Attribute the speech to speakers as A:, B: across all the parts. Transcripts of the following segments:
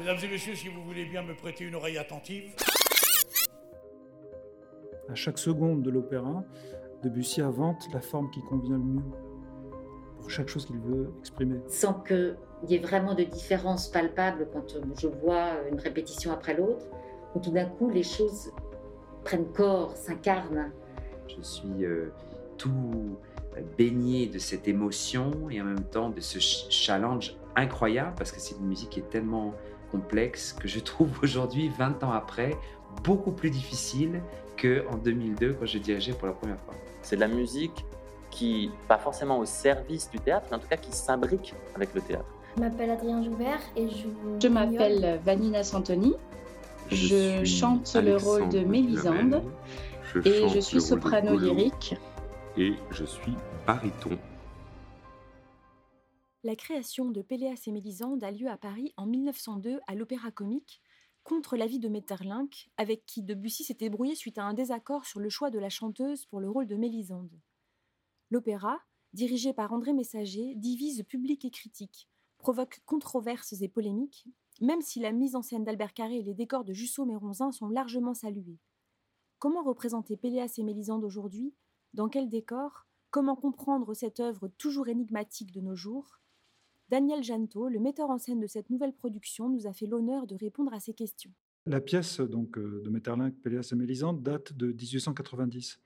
A: Mesdames et messieurs, si vous voulez bien me prêter une oreille attentive.
B: À chaque seconde de l'opéra, Debussy invente la forme qui convient le mieux pour chaque chose qu'il veut exprimer.
C: Sans qu'il y ait vraiment de différence palpable quand je vois une répétition après l'autre, où tout d'un coup les choses prennent corps, s'incarnent.
D: Je suis euh, tout baigné de cette émotion et en même temps de ce challenge incroyable parce que c'est une musique qui est tellement complexe que je trouve aujourd'hui, 20 ans après, beaucoup plus difficile qu'en 2002 quand je dirigeais pour la première fois.
E: C'est de la musique qui, pas forcément au service du théâtre, mais en tout cas qui s'imbrique avec le théâtre.
F: Je m'appelle Adrien Joubert et je
G: Je m'appelle Vanina Santoni. Je, chante le rôle de Mélisande et je suis soprano lyrique.
H: Et je suis baryton
I: la création de Péléas et Mélisande a lieu à Paris en 1902 à l'Opéra Comique, contre l'avis de Metterlinck, avec qui Debussy s'était brouillé suite à un désaccord sur le choix de la chanteuse pour le rôle de Mélisande. L'opéra, dirigé par André Messager, divise public et critique, provoque controverses et polémiques, même si la mise en scène d'Albert Carré et les décors de Jussot Méronzin sont largement salués. Comment représenter Péléas et Mélisande aujourd'hui? Dans quel décor? Comment comprendre cette œuvre toujours énigmatique de nos jours? Daniel Janto, le metteur en scène de cette nouvelle production, nous a fait l'honneur de répondre à ces questions.
B: La pièce donc, euh, de Metterlinck, Péléas et Mélisande date de 1890.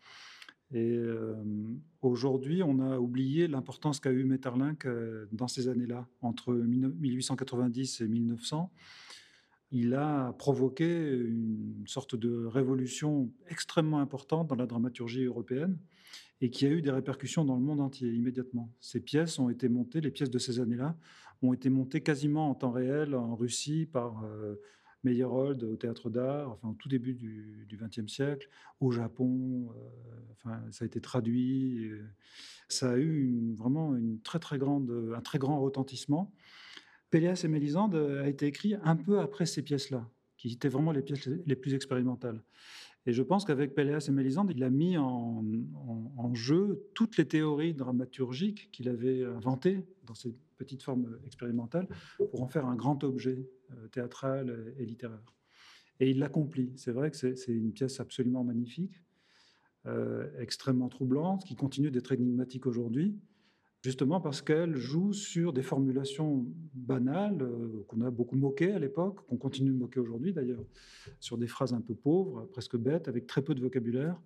B: Et euh, aujourd'hui, on a oublié l'importance qu'a eu Metterlinck euh, dans ces années-là, entre 1890 et 1900. Il a provoqué une sorte de révolution extrêmement importante dans la dramaturgie européenne et qui a eu des répercussions dans le monde entier immédiatement. Ces pièces ont été montées, les pièces de ces années-là, ont été montées quasiment en temps réel en Russie par euh, Meyerhold au théâtre d'art, enfin au tout début du XXe siècle, au Japon, euh, enfin ça a été traduit, ça a eu vraiment une très très grande, un très grand retentissement. Péléas et Mélisande a été écrit un peu après ces pièces-là, qui étaient vraiment les pièces les plus expérimentales. Et je pense qu'avec Péléas et Mélisande, il a mis en, jeu toutes les théories dramaturgiques qu'il avait inventées dans ces petites formes expérimentales pour en faire un grand objet euh, théâtral et littéraire. Et il l'accomplit. C'est vrai que c'est une pièce absolument magnifique, euh, extrêmement troublante, qui continue d'être énigmatique aujourd'hui justement parce qu'elle joue sur des formulations banales euh, qu'on a beaucoup moquées à l'époque, qu'on continue de moquer aujourd'hui d'ailleurs, sur des phrases un peu pauvres, presque bêtes, avec très peu de vocabulaire,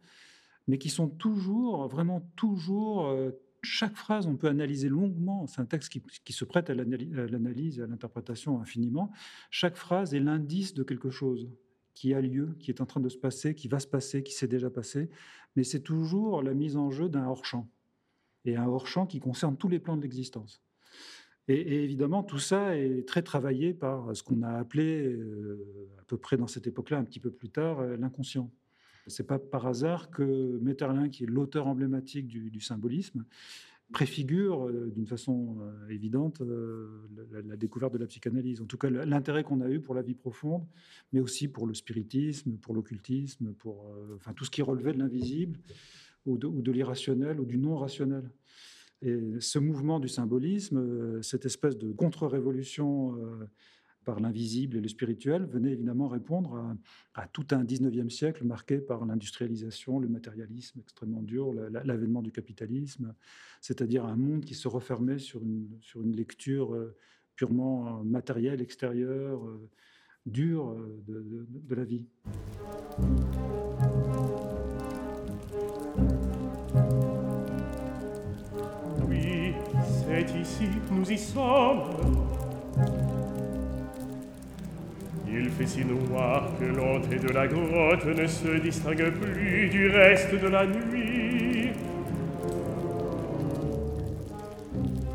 B: mais qui sont toujours, vraiment toujours, euh, chaque phrase on peut analyser longuement, c'est un texte qui, se prête à l'analyse et à l'interprétation infiniment, chaque phrase est l'indice de quelque chose qui a lieu, qui est en train de se passer, qui va se passer, qui s'est déjà passé, mais c'est toujours la mise en jeu d'un hors-champ et un hors-champ qui concerne tous les plans de l'existence. Et, évidemment, tout ça est très travaillé par ce qu'on a appelé, euh, à peu près dans cette époque-là, un petit peu plus tard, euh, l'inconscient. C'est pas par hasard que Metterlin, qui est l'auteur emblématique du, symbolisme, préfigure euh, d'une façon évidente la, découverte de la psychanalyse. En tout cas, l'intérêt qu'on a eu pour la vie profonde, mais aussi pour le spiritisme, pour l'occultisme, pour tout ce qui relevait de l'invisible ou de, l'irrationnel ou du non-rationnel. Et ce mouvement du symbolisme, euh, cette espèce de contre-révolution euh, par l'invisible et le spirituel, venait évidemment répondre à, tout un 19e siècle marqué par l'industrialisation, le matérialisme extrêmement dur, l'avènement du capitalisme, c'est-à-dire un monde qui se refermait sur une, lecture euh, purement matérielle, extérieure, dure de, de la vie.
J: Ici, nous y sommes. Il fait si noir que l'entrée de la grotte ne se distingue plus du reste de la nuit.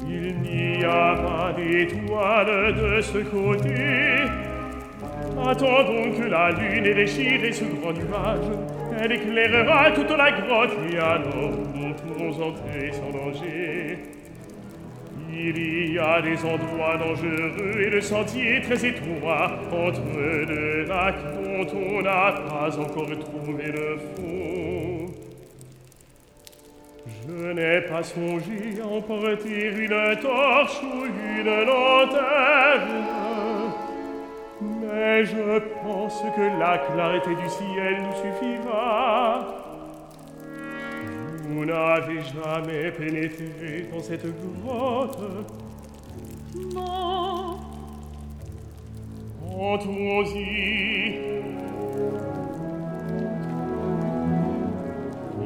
J: Il n'y a pas d'étoile de ce côté. Attendons que la lune ait déchiré ce grand nuage. Elle éclairera toute la grotte et alors nous pourrons entrer sans danger. Il y a des endroits dangereux et le sentier très étroit entre deux lacs dont on n'a pas encore trouvé le fond. Je n'ai pas songé à emporter une torche ou une lanterne, Mais je pense que la clarté du ciel nous suffira. Vous n'avez jamais pénétré dans cette grotte.
K: Non.
J: Entrons-y.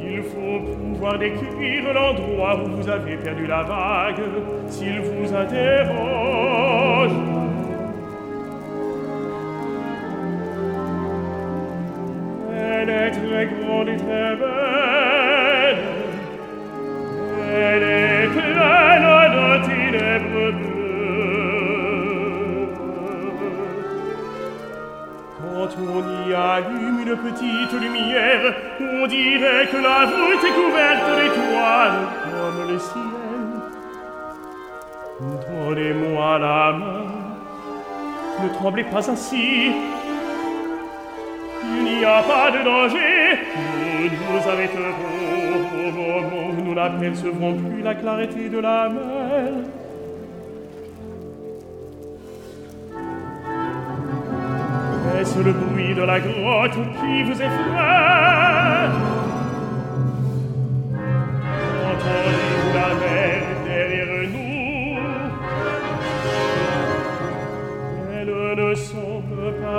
J: Il faut pouvoir décrire l'endroit où vous avez perdu la vague, s'il vous interroge. La voûte est couverte d'étoiles comme le ciel. Donnez-moi la main, ne tremblez pas ainsi. Il n'y a pas de danger, nous nous arrêterons au moment où nous n'apercevrons plus la clarté de la mer. Est-ce le bruit de la grotte qui vous effraie?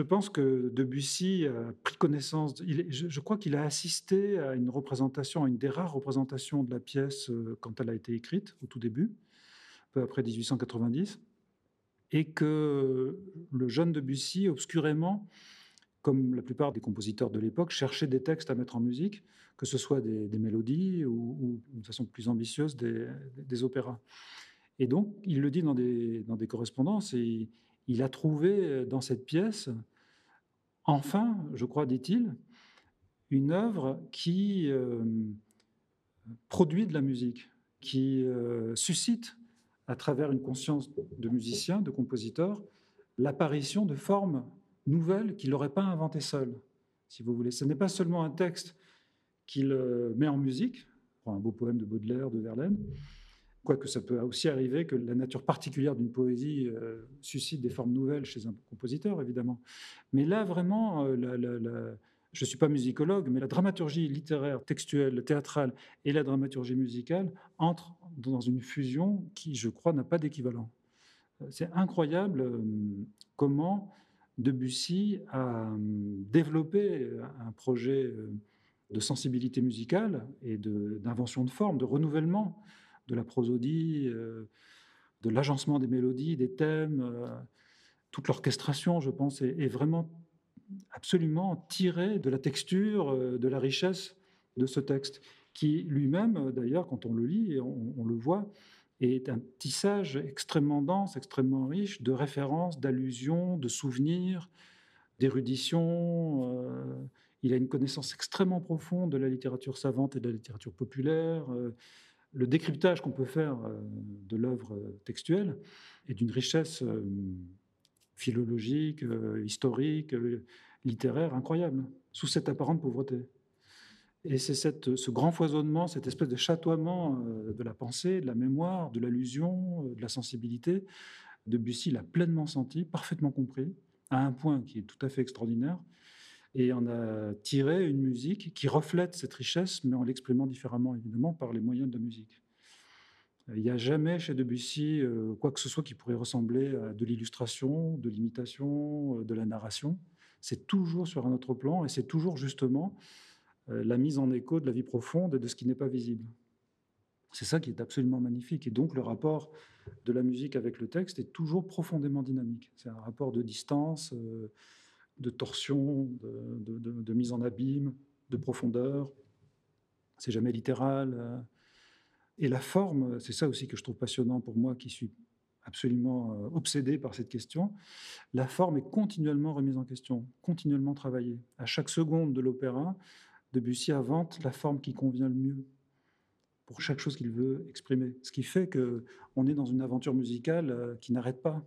J: Je
B: pense que Debussy a pris connaissance, je, crois qu'il a assisté à une représentation, à une des rares représentations de la pièce euh, quand elle a été écrite au tout début, peu après 1890, et que le jeune Debussy, obscurément, comme la plupart des compositeurs de l'époque, cherchait des textes à mettre en musique, que ce soit des, mélodies ou, ou, de façon plus ambitieuse, des, opéras. Et donc, il le dit dans des, dans des correspondances, et il a trouvé dans cette pièce, enfin, je crois, dit-il, une œuvre qui euh, produit de la musique, qui euh, suscite, à travers une conscience de musicien, de compositeur, l'apparition de formes nouvelles qu'il n'aurait pas inventées seul, si vous voulez. Ce n'est pas seulement un texte qu'il euh, met en musique, un beau poème de Baudelaire, de Verlaine, quoique ça peut aussi arriver que la nature particulière d'une poésie euh, suscite des formes nouvelles chez un compositeur, évidemment. Mais là, vraiment, euh, je ne suis pas musicologue, mais la dramaturgie littéraire, textuelle, théâtrale et la dramaturgie musicale entrent dans une fusion qui, je crois, n'a pas d'équivalent. C'est incroyable euh, comment Debussy a euh, développé un projet euh, de sensibilité musicale et d'invention de, de forme, de renouvellement de la prosodie, euh, de l'agencement des mélodies, des thèmes. Euh, toute l'orchestration, je pense, est, vraiment absolument tirée de la texture, euh, de la richesse de ce texte, qui lui-même, d'ailleurs, quand on le lit, on, on, le voit, est un tissage extrêmement dense, extrêmement riche de références, d'allusions, de souvenirs, d'érudition. Il a une connaissance extrêmement profonde de la littérature savante et de la littérature populaire. Le décryptage qu'on peut faire euh, de l'œuvre textuelle est d'une richesse euh, philologique, euh, historique, littéraire incroyable, sous cette apparente pauvreté. Et c'est ce grand foisonnement, cette espèce de chatoiement euh, de la pensée, de la mémoire, de l'allusion, euh, de la sensibilité. Debussy l'a pleinement senti, parfaitement compris, à un point qui est tout à fait extraordinaire. Et on a tiré une musique qui reflète cette richesse, mais en l'exprimant différemment, évidemment, par les moyens de la musique. Il n'y a jamais chez Debussy euh, quoi que ce soit qui pourrait ressembler à de l'illustration, de l'imitation, euh, de la narration. C'est toujours sur un autre plan et c'est toujours justement euh, la mise en écho de la vie profonde et de ce qui n'est pas visible. C'est ça qui est absolument magnifique. Et donc le rapport de la musique avec le texte est toujours profondément dynamique. C'est un rapport de distance, euh, de torsion, de, mise en abîme, de profondeur. C'est jamais littéral. Euh. Et la forme, c'est ça aussi que je trouve passionnant pour moi qui suis absolument euh, obsédé par cette question. La forme est continuellement remise en question, continuellement travaillée. À chaque seconde de l'opéra, Debussy invente la forme qui convient le mieux pour chaque chose qu'il veut exprimer. Ce qui fait que on est dans une aventure musicale euh, qui n'arrête pas.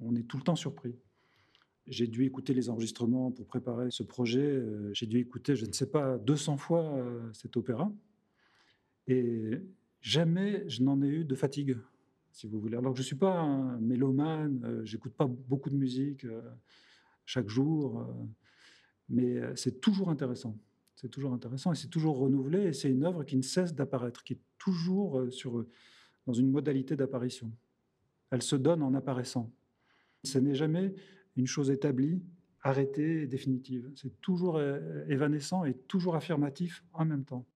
B: On est tout le temps surpris. J'ai dû écouter les enregistrements pour préparer ce projet. Euh, j'ai dû écouter, je ne sais pas, 200 fois euh, cet opéra. Et jamais je n'en ai eu de fatigue, si vous voulez. Alors que je ne suis pas un mélomane, j'écoute pas beaucoup de musique chaque jour, mais c'est toujours intéressant. C'est toujours intéressant et c'est toujours renouvelé et c'est une œuvre qui ne cesse d'apparaître, qui est toujours euh, dans une modalité d'apparition. Elle se donne en apparaissant. Ce n'est jamais une chose établie, arrêtée et définitive. C'est toujours euh, évanescent et toujours affirmatif en même temps.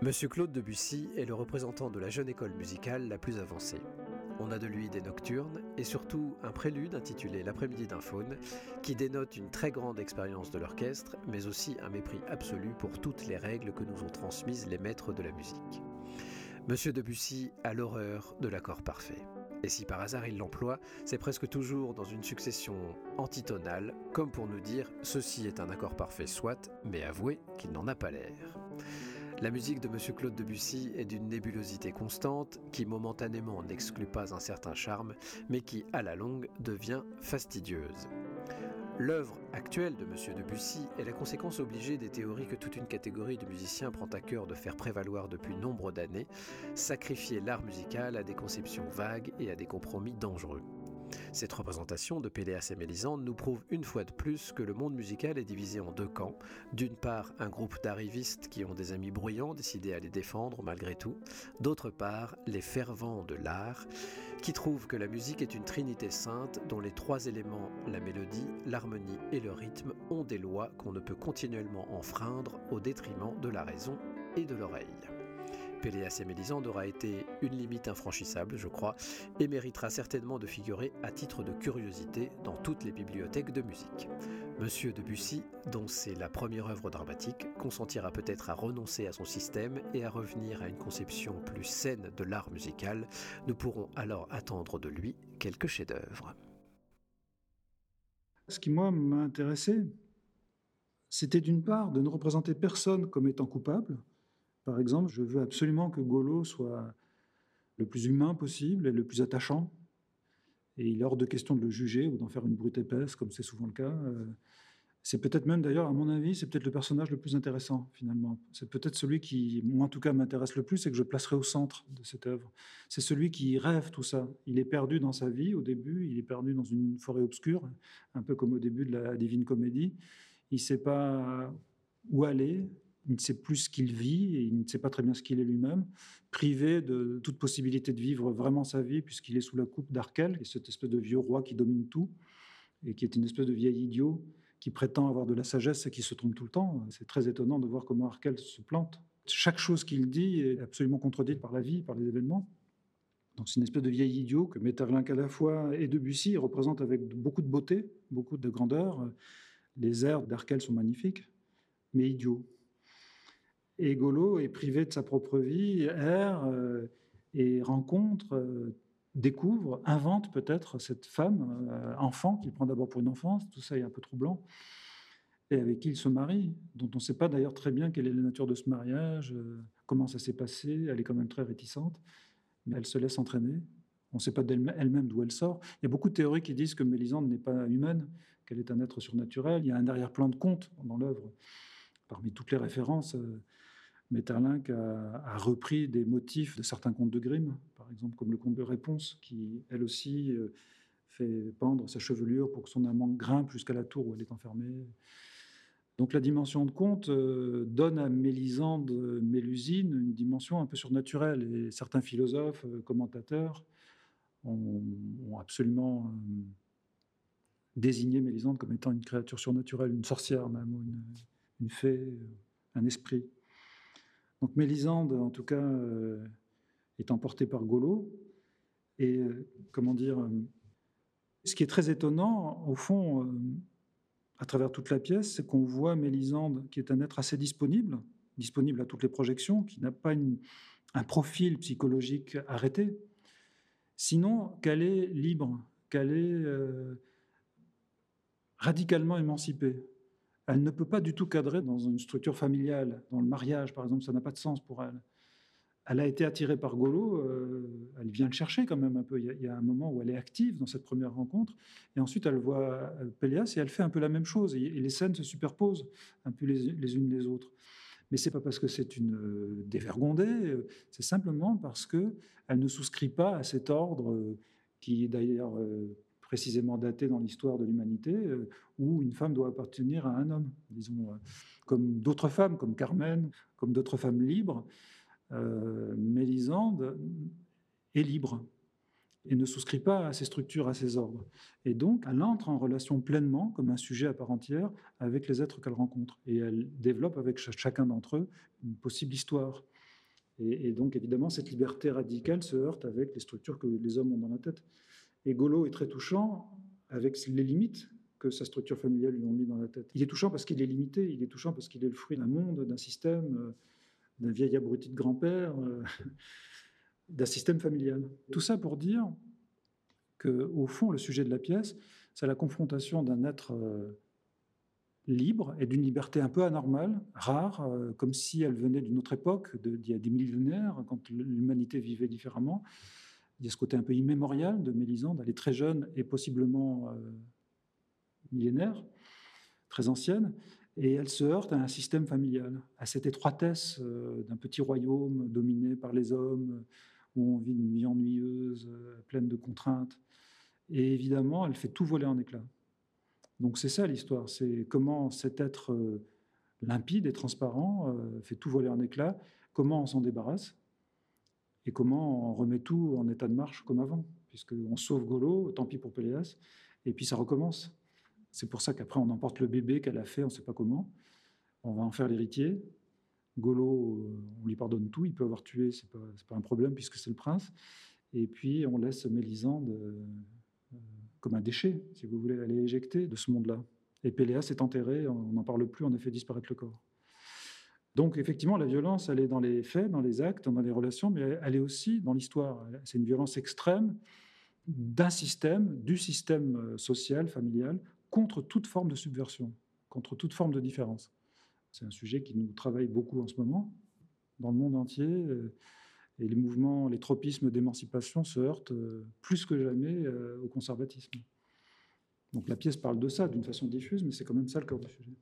L: Monsieur Claude Debussy est le représentant de la jeune école musicale la plus avancée. On a de lui des nocturnes et surtout un prélude intitulé L'après-midi d'un faune qui dénote une très grande expérience de l'orchestre mais aussi un mépris absolu pour toutes les règles que nous ont transmises les maîtres de la musique. Monsieur Debussy a l'horreur de l'accord parfait. Et si par hasard il l'emploie, c'est presque toujours dans une succession antitonale, comme pour nous dire ceci est un accord parfait soit, mais avouez qu'il n'en a pas l'air. La musique de M. Claude Debussy est d'une nébulosité constante qui momentanément n'exclut pas un certain charme, mais qui, à la longue, devient fastidieuse. L'œuvre actuelle de M. Debussy est la conséquence obligée des théories que toute une catégorie de musiciens prend à cœur de faire prévaloir depuis nombre d'années, sacrifier l'art musical à des conceptions vagues et à des compromis dangereux. Cette représentation de Péléas et Mélisande nous prouve une fois de plus que le monde musical est divisé en deux camps. D'une part, un groupe d'arrivistes qui ont des amis bruyants décidés à les défendre malgré tout. D'autre part, les fervents de l'art qui trouvent que la musique est une trinité sainte dont les trois éléments, la mélodie, l'harmonie et le rythme, ont des lois qu'on ne peut continuellement enfreindre au détriment de la raison et de l'oreille. Péléas et Mélisande aura été une limite infranchissable, je crois, et méritera certainement de figurer à titre de curiosité dans toutes les bibliothèques de musique. Monsieur Debussy, dont c'est la première œuvre dramatique, consentira peut-être à renoncer à son système et à revenir à une conception plus saine de l'art musical. Nous pourrons alors attendre de lui quelques chefs-d'œuvre.
B: Ce qui, moi, m'a intéressé, c'était d'une part de ne représenter personne comme étant coupable, par exemple, je veux absolument que Golo soit le plus humain possible et le plus attachant. Et il est hors de question de le juger ou d'en faire une brute épaisse, comme c'est souvent le cas. Euh, c'est peut-être même, d'ailleurs, à mon avis, c'est peut-être le personnage le plus intéressant, finalement. C'est peut-être celui qui, moi en tout cas, m'intéresse le plus et que je placerai au centre de cette œuvre. C'est celui qui rêve tout ça. Il est perdu dans sa vie au début, il est perdu dans une forêt obscure, un peu comme au début de la Divine Comédie. Il ne sait pas où aller, il ne sait plus ce qu'il vit et il ne sait pas très bien ce qu'il est lui-même, privé de toute possibilité de vivre vraiment sa vie puisqu'il est sous la coupe d'Arkel, cette espèce de vieux roi qui domine tout et qui est une espèce de vieil idiot qui prétend avoir de la sagesse et qui se trompe tout le temps. C'est très étonnant de voir comment Arkel se plante. Chaque chose qu'il dit est absolument contredite par la vie, par les événements. Donc c'est une espèce de vieil idiot que Metterlinck à la fois et Debussy représentent avec beaucoup de beauté, beaucoup de grandeur. Les airs d'Arkel sont magnifiques, mais idiot. Et Golo est privé de sa propre vie, erre euh, et rencontre, euh, découvre, invente peut-être cette femme, euh, enfant, qu'il prend d'abord pour une enfance, tout ça est un peu troublant, et avec qui il se marie, dont on ne sait pas d'ailleurs très bien quelle est la nature de ce mariage, comment ça s'est passé, elle est quand même très réticente, mais elle se laisse entraîner. On ne sait pas d'elle-même d'où elle sort. Il y a beaucoup de théories qui disent que Mélisande n'est pas humaine, qu'elle est un être surnaturel. Il y a un arrière-plan de conte dans l'œuvre. Parmi toutes les références, Metterlinck a, repris des motifs de certains contes de Grimm, par exemple comme le conte de Réponse, qui elle aussi euh, fait pendre sa chevelure pour que son amant grimpe jusqu'à la tour où elle est enfermée. Donc la dimension de conte euh, donne à Mélisande Mélusine une dimension un peu surnaturelle, et certains philosophes, euh, commentateurs, ont, absolument désigné Mélisande comme étant une créature surnaturelle, une sorcière même, ou une fée, un esprit. Donc Mélisande, en tout cas, euh, est emportée par Golo. Et comment dire, ce qui est très étonnant, au fond, à travers toute la pièce, c'est qu'on voit Mélisande, qui est un être assez disponible, disponible à toutes les projections, qui n'a pas un profil psychologique arrêté, sinon qu'elle est libre, qu'elle est euh, radicalement émancipée. Elle ne peut pas du tout cadrer dans une structure familiale, dans le mariage par exemple, ça n'a pas de sens pour elle. Elle a été attirée par Golo, euh, elle vient le chercher quand même un peu. Il y, a, un moment où elle est active dans cette première rencontre, et ensuite elle voit euh, Péléas et elle fait un peu la même chose, et, les scènes se superposent un peu les, unes les autres. Mais c'est pas parce que c'est une euh, dévergondée, c'est simplement parce que elle ne souscrit pas à cet ordre qui est d'ailleurs précisément daté dans l'histoire de l'humanité, où une femme doit appartenir à un homme, disons, comme d'autres femmes, comme Carmen, comme d'autres femmes libres. Mélisande est libre et ne souscrit pas à ces structures, à ces ordres. Et donc, elle entre en relation pleinement, comme un sujet à part entière, avec les êtres qu'elle rencontre. Et elle développe avec chacun d'entre eux une possible histoire. Et, donc, évidemment, cette liberté radicale se heurte avec les structures que les hommes ont dans la tête. Et Golo est très touchant avec les limites que sa structure familiale lui ont mis dans la tête. Il est touchant parce qu'il est limité, il est touchant parce qu'il est le fruit d'un monde, d'un système, euh, d'un vieil abruti de grand-père. Euh, d'un système familial. Tout ça pour dire que, au fond, le sujet de la pièce, c'est la confrontation d'un être euh, libre et d'une liberté un peu anormale, rare, comme si elle venait d'une autre époque, d'il y a des millénaires, quand l'humanité vivait différemment. Il y a ce côté un peu immémorial de Mélisande. Elle est très jeune et possiblement euh, millénaire, très ancienne, et elle se heurte à un système familial, à cette étroitesse d'un petit royaume dominé par les hommes, où on vit une vie ennuyeuse, euh, pleine de contraintes. Et évidemment, elle fait tout voler en éclats. Donc c'est ça l'histoire, c'est comment cet être euh, limpide et transparent euh, fait tout voler en éclats, comment on s'en débarrasse, et comment on remet tout en état de marche comme avant, puisqu'on sauve Golo, tant pis pour Péléas, et puis ça recommence. C'est pour ça qu'après on emporte le bébé qu'elle a fait, on ne sait pas comment, on va en faire l'héritier, Golo, euh, on lui pardonne tout, il peut avoir tué, c'est pas, pas un problème puisque c'est le prince. Et puis on laisse Mélisande euh, comme un déchet, si vous voulez, elle est éjectée de ce monde-là. Et Péléas est enterré, on n'en parle plus, on a fait disparaître le corps. Donc effectivement, la violence, elle est dans les faits, dans les actes, dans les relations, mais elle est aussi dans l'histoire. C'est une violence extrême d'un système, du système euh, social, familial, contre toute forme de subversion, contre toute forme de différence. C'est un sujet qui nous travaille beaucoup en ce moment, dans le monde entier. Euh, et les mouvements, les tropismes d'émancipation se heurtent euh, plus que jamais au conservatisme. Donc la pièce parle de ça d'une façon diffuse, mais c'est quand même ça le cœur du sujet.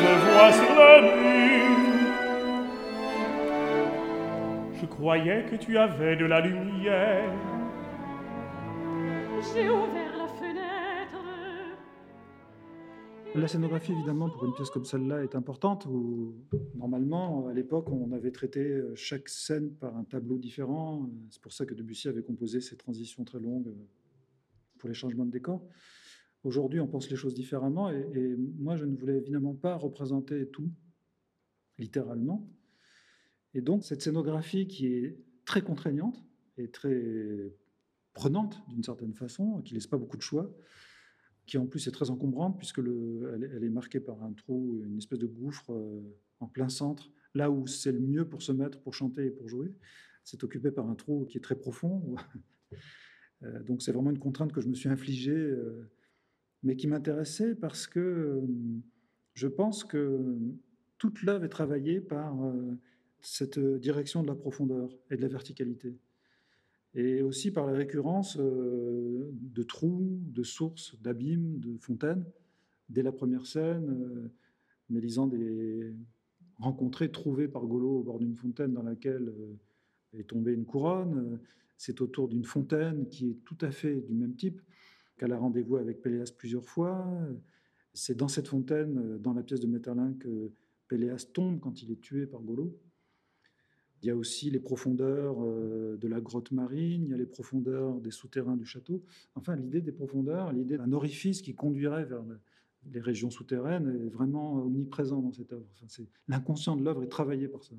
J: Je vois sur le mur. Je croyais que tu avais de la lumière.
K: J'ai ouvert la fenêtre.
B: La scénographie, évidemment, pour une pièce comme celle-là, est importante. Où, normalement, à l'époque, on avait traité euh, chaque scène par un tableau différent. C'est pour ça que Debussy avait composé ces transitions très longues euh, pour les changements de décor. Aujourd'hui, on pense les choses différemment. Et, moi, je ne voulais évidemment pas représenter tout, littéralement. Et donc, cette scénographie qui est très contraignante et très prenante d'une certaine façon, qui laisse pas beaucoup de choix, qui en plus est très encombrante puisque le, elle, elle, est marquée par un trou, une espèce de gouffre euh, en plein centre, là où c'est le mieux pour se mettre, pour chanter et pour jouer. C'est occupé par un trou qui est très profond. euh, donc c'est vraiment une contrainte que je me suis infligée, euh, mais qui m'intéressait parce que euh, je pense que toute l'œuvre est travaillée par euh, cette direction de la profondeur et de la verticalité et aussi par la récurrence euh, de trous, de sources, d'abîmes, de fontaines. Dès la première scène, Mélisande est rencontrée, trouvée par Golo au bord d'une fontaine dans laquelle est tombée une couronne. C'est autour d'une fontaine qui est tout à fait du même type, qu'elle a rendez-vous avec Péléas plusieurs fois. C'est dans cette fontaine, dans la pièce de Metterlin, que Péléas tombe quand il est tué par Golo. Il y a aussi les profondeurs de la grotte marine, il y a les profondeurs des souterrains du château. Enfin, l'idée des profondeurs, l'idée d'un orifice qui conduirait vers les régions souterraines est vraiment omniprésent dans cette œuvre. Enfin, L'inconscient de l'œuvre est travaillé par ça,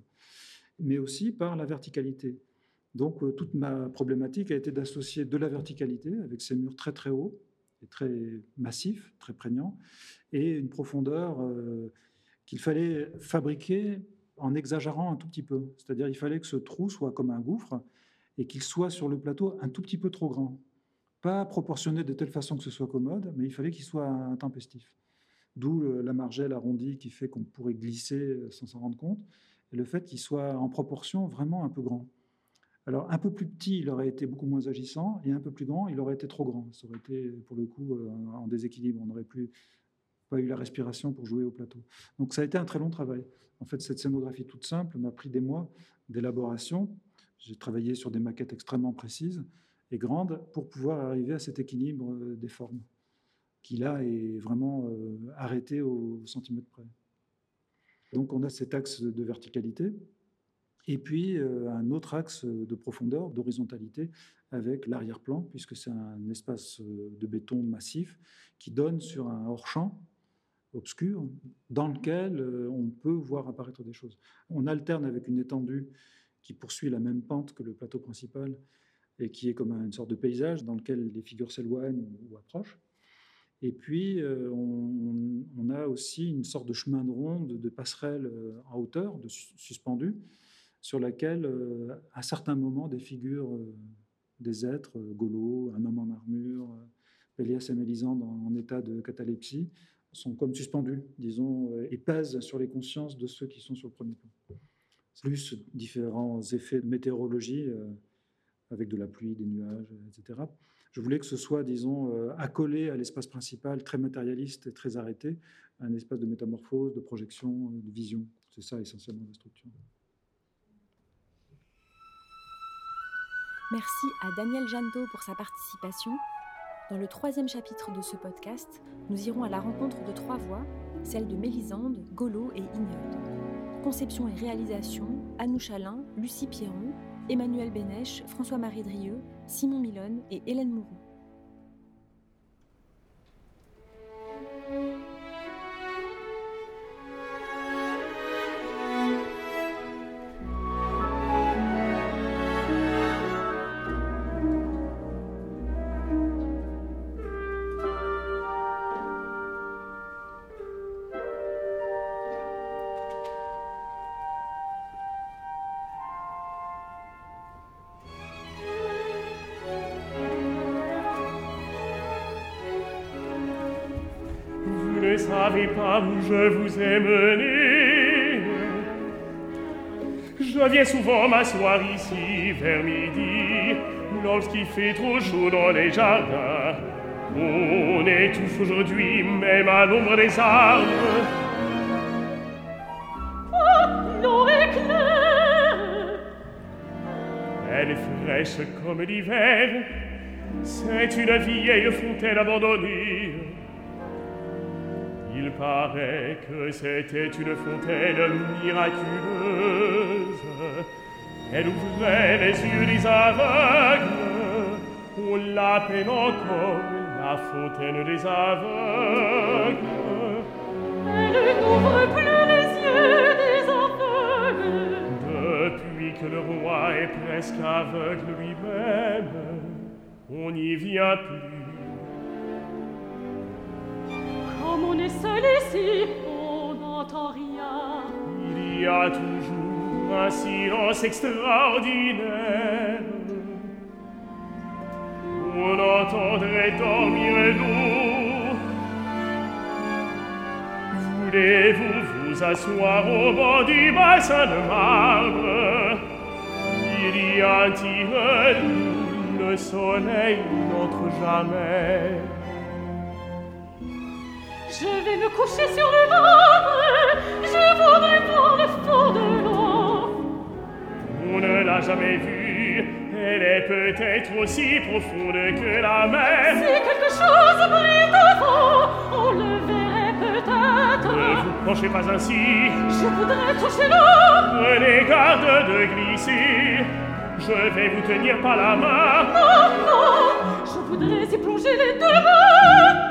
B: mais aussi par la verticalité. Donc, toute ma problématique a été d'associer de la verticalité avec ces murs très très hauts et très massifs, très prégnants, et une profondeur euh, qu'il fallait fabriquer en exagérant un tout petit peu. C'est-à-dire il fallait que ce trou soit comme un gouffre et qu'il soit sur le plateau un tout petit peu trop grand. Pas proportionné de telle façon que ce soit commode, mais il fallait qu'il soit intempestif. D'où la margelle arrondie qui fait qu'on pourrait glisser sans s'en rendre compte, et le fait qu'il soit en proportion vraiment un peu grand. Alors un peu plus petit, il aurait été beaucoup moins agissant, et un peu plus grand, il aurait été trop grand. Ça aurait été pour le coup en déséquilibre. On n'aurait plus pas eu la respiration pour jouer au plateau. Donc ça a été un très long travail. En fait, cette scénographie toute simple m'a pris des mois d'élaboration. J'ai travaillé sur des maquettes extrêmement précises et grandes pour pouvoir arriver à cet équilibre des formes, qui là est vraiment euh, arrêté au centimètre près. Donc on a cet axe de verticalité et puis euh, un autre axe de profondeur, d'horizontalité, avec l'arrière-plan, puisque c'est un espace de béton massif qui donne sur un hors-champ obscur dans lequel on peut voir apparaître des choses. On alterne avec une étendue qui poursuit la même pente que le plateau principal et qui est comme une sorte de paysage dans lequel les figures s'éloignent ou approchent. Et puis, on, a aussi une sorte de chemin de ronde, de passerelle en hauteur, de suspendue, sur laquelle, à certains moments, des figures, des êtres, Golo, un homme en armure, Pélias et Mélisande en état de catalepsie, sont comme suspendus, disons, et pèsent sur les consciences de ceux qui sont sur le premier plan. Plus différents effets de météorologie, euh, avec de la pluie, des nuages, etc. Je voulais que ce soit, disons, euh, accolé à l'espace principal, très matérialiste et très arrêté, un espace de métamorphose, de projection, de vision. C'est ça essentiellement la structure.
I: Merci à Daniel Janto pour sa participation dans le troisième chapitre de ce podcast, nous irons à la rencontre de trois voix, celles de Mélisande, Golo et Ignolde. Conception et réalisation, Annou Chalin, Lucie Pierron, Emmanuel Bénèche, François-Marie Drieux, Simon Milone et Hélène Mouroux.
J: Savez pas où je vous ai mené. Je viens souvent m'asseoir ici vers midi, lorsqu'il fait trop chaud dans les jardins. On étouffe aujourd'hui, même à l'ombre des arbres.
K: Oh, l'eau est claire
J: Elle est fraîche comme l'hiver. C'est une vieille fontaine abandonnée. Il paraît que c'était une fontaine miraculeuse. Elle ouvrait les yeux des aveugles. On l'appelle encore la fontaine des aveugles.
K: Elle n'ouvre plus les yeux des aveugles.
J: Depuis que le roi est presque aveugle lui-même, on n'y vient plus.
K: Comme on est seul ici, on n'entend rien.
J: Il y a toujours un silence extraordinaire. On entendrait dormir l'eau. Voulez-vous vous asseoir au bord du bassin de marbre Il y a un tilleul, le soleil n'entre jamais.
K: Je vais me coucher sur le marbre. Je voudrais voir le fond de l'eau.
J: On ne l'a jamais vue. Elle est peut-être aussi profonde que la mer.
K: Si quelque chose brille devant, on le verrait peut-être.
J: Ne vous penchez pas ainsi.
K: Je voudrais toucher l'eau.
J: Prenez garde de glisser. Je vais vous tenir par la main.
K: Non, non, je voudrais y plonger les deux mains.